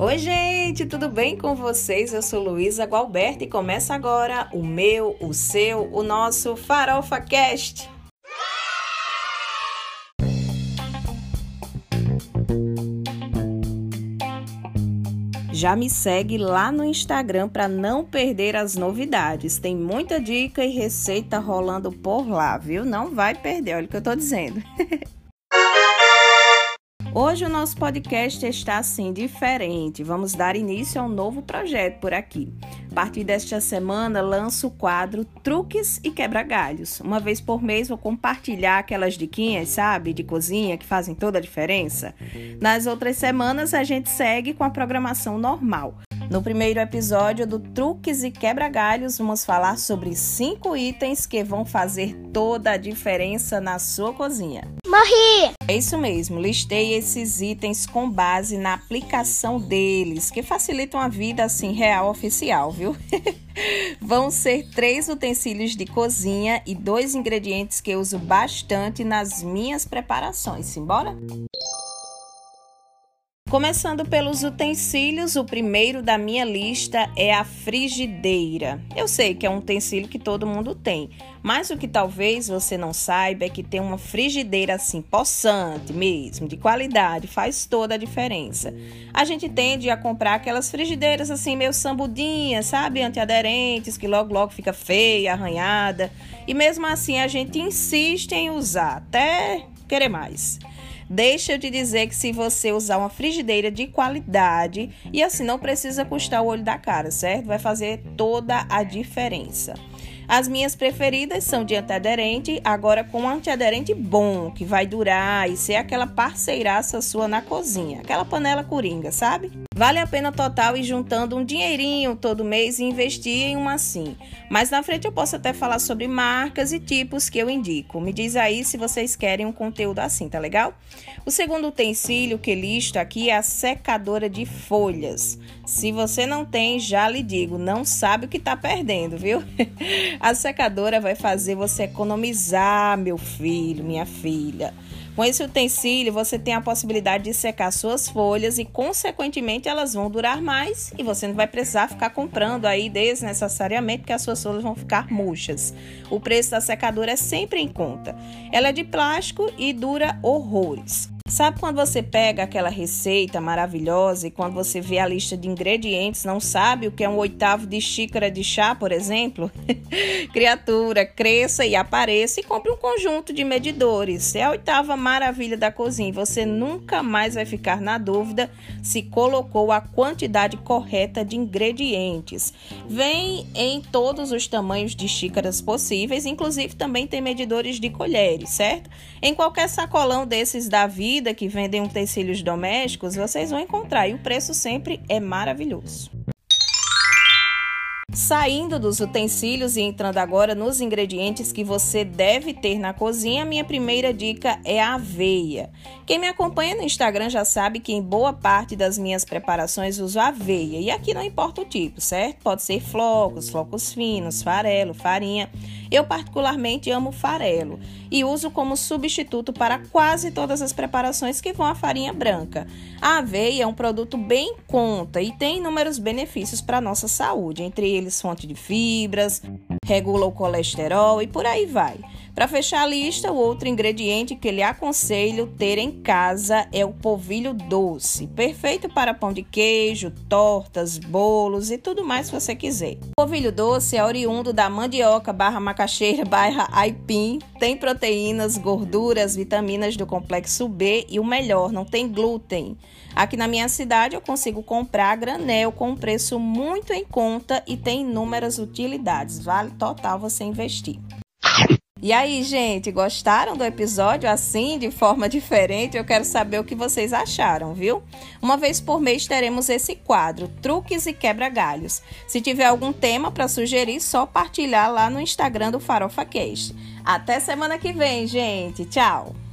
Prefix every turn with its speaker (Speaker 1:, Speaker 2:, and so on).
Speaker 1: Oi, gente, tudo bem com vocês? Eu sou Luísa Gualberto e começa agora o meu, o seu, o nosso Farofa Cast. Já me segue lá no Instagram para não perder as novidades. Tem muita dica e receita rolando por lá, viu? Não vai perder, olha o que eu tô dizendo. Hoje o nosso podcast está assim diferente. Vamos dar início a um novo projeto por aqui. A partir desta semana lanço o quadro Truques e Quebra-Galhos. Uma vez por mês vou compartilhar aquelas diquinhas, sabe, de cozinha que fazem toda a diferença. Nas outras semanas a gente segue com a programação normal. No primeiro episódio do Truques e Quebra-Galhos, vamos falar sobre cinco itens que vão fazer toda a diferença na sua cozinha.
Speaker 2: Morri!
Speaker 1: É isso mesmo, listei esses itens com base na aplicação deles, que facilitam a vida assim real oficial, viu? Vão ser três utensílios de cozinha e dois ingredientes que eu uso bastante nas minhas preparações. Simbora? Começando pelos utensílios, o primeiro da minha lista é a frigideira. Eu sei que é um utensílio que todo mundo tem, mas o que talvez você não saiba é que ter uma frigideira assim, possante mesmo, de qualidade, faz toda a diferença. A gente tende a comprar aquelas frigideiras assim, meio sambudinhas, sabe? Antiaderentes, que logo logo fica feia, arranhada. E mesmo assim a gente insiste em usar, até querer mais. Deixa eu te dizer que se você usar uma frigideira de qualidade, e assim não precisa custar o olho da cara, certo? Vai fazer toda a diferença. As minhas preferidas são de antiaderente, agora com um antiaderente bom, que vai durar e ser aquela parceiraça sua na cozinha, aquela panela coringa, sabe? Vale a pena total ir juntando um dinheirinho todo mês e investir em uma assim. Mas na frente eu posso até falar sobre marcas e tipos que eu indico. Me diz aí se vocês querem um conteúdo assim, tá legal? O segundo utensílio que listo aqui é a secadora de folhas. Se você não tem, já lhe digo, não sabe o que está perdendo, viu? A secadora vai fazer você economizar, meu filho, minha filha. Com esse utensílio, você tem a possibilidade de secar suas folhas e, consequentemente, elas vão durar mais e você não vai precisar ficar comprando aí desnecessariamente, porque as suas folhas vão ficar murchas. O preço da secadora é sempre em conta. Ela é de plástico e dura horrores. Sabe quando você pega aquela receita maravilhosa e quando você vê a lista de ingredientes, não sabe o que é um oitavo de xícara de chá, por exemplo? Criatura, cresça e apareça e compre um conjunto de medidores. É a oitava maravilha da cozinha. Você nunca mais vai ficar na dúvida se colocou a quantidade correta de ingredientes. Vem em todos os tamanhos de xícaras possíveis, inclusive também tem medidores de colheres, certo? Em qualquer sacolão desses da vida, vida que vendem utensílios domésticos, vocês vão encontrar e o preço sempre é maravilhoso. Saindo dos utensílios e entrando agora nos ingredientes que você deve ter na cozinha, minha primeira dica é a aveia. Quem me acompanha no Instagram já sabe que em boa parte das minhas preparações uso aveia, e aqui não importa o tipo, certo? Pode ser flocos, flocos finos, farelo, farinha. Eu particularmente amo farelo e uso como substituto para quase todas as preparações que vão à farinha branca. A aveia é um produto bem conta e tem inúmeros benefícios para a nossa saúde, entre eles fonte de fibras, regula o colesterol e por aí vai. Para fechar a lista, o outro ingrediente que lhe aconselho ter em casa é o polvilho doce, perfeito para pão de queijo, tortas, bolos e tudo mais que você quiser. O polvilho doce é oriundo da mandioca barra macaxeira barra aipim, tem proteínas, gorduras, vitaminas do complexo B e o melhor, não tem glúten. Aqui na minha cidade eu consigo comprar granel com um preço muito em conta e tem inúmeras utilidades. Vale total você investir. E aí, gente, gostaram do episódio assim, de forma diferente? Eu quero saber o que vocês acharam, viu? Uma vez por mês teremos esse quadro, Truques e Quebra-Galhos. Se tiver algum tema para sugerir, só partilhar lá no Instagram do Farofa Cast. Até semana que vem, gente. Tchau!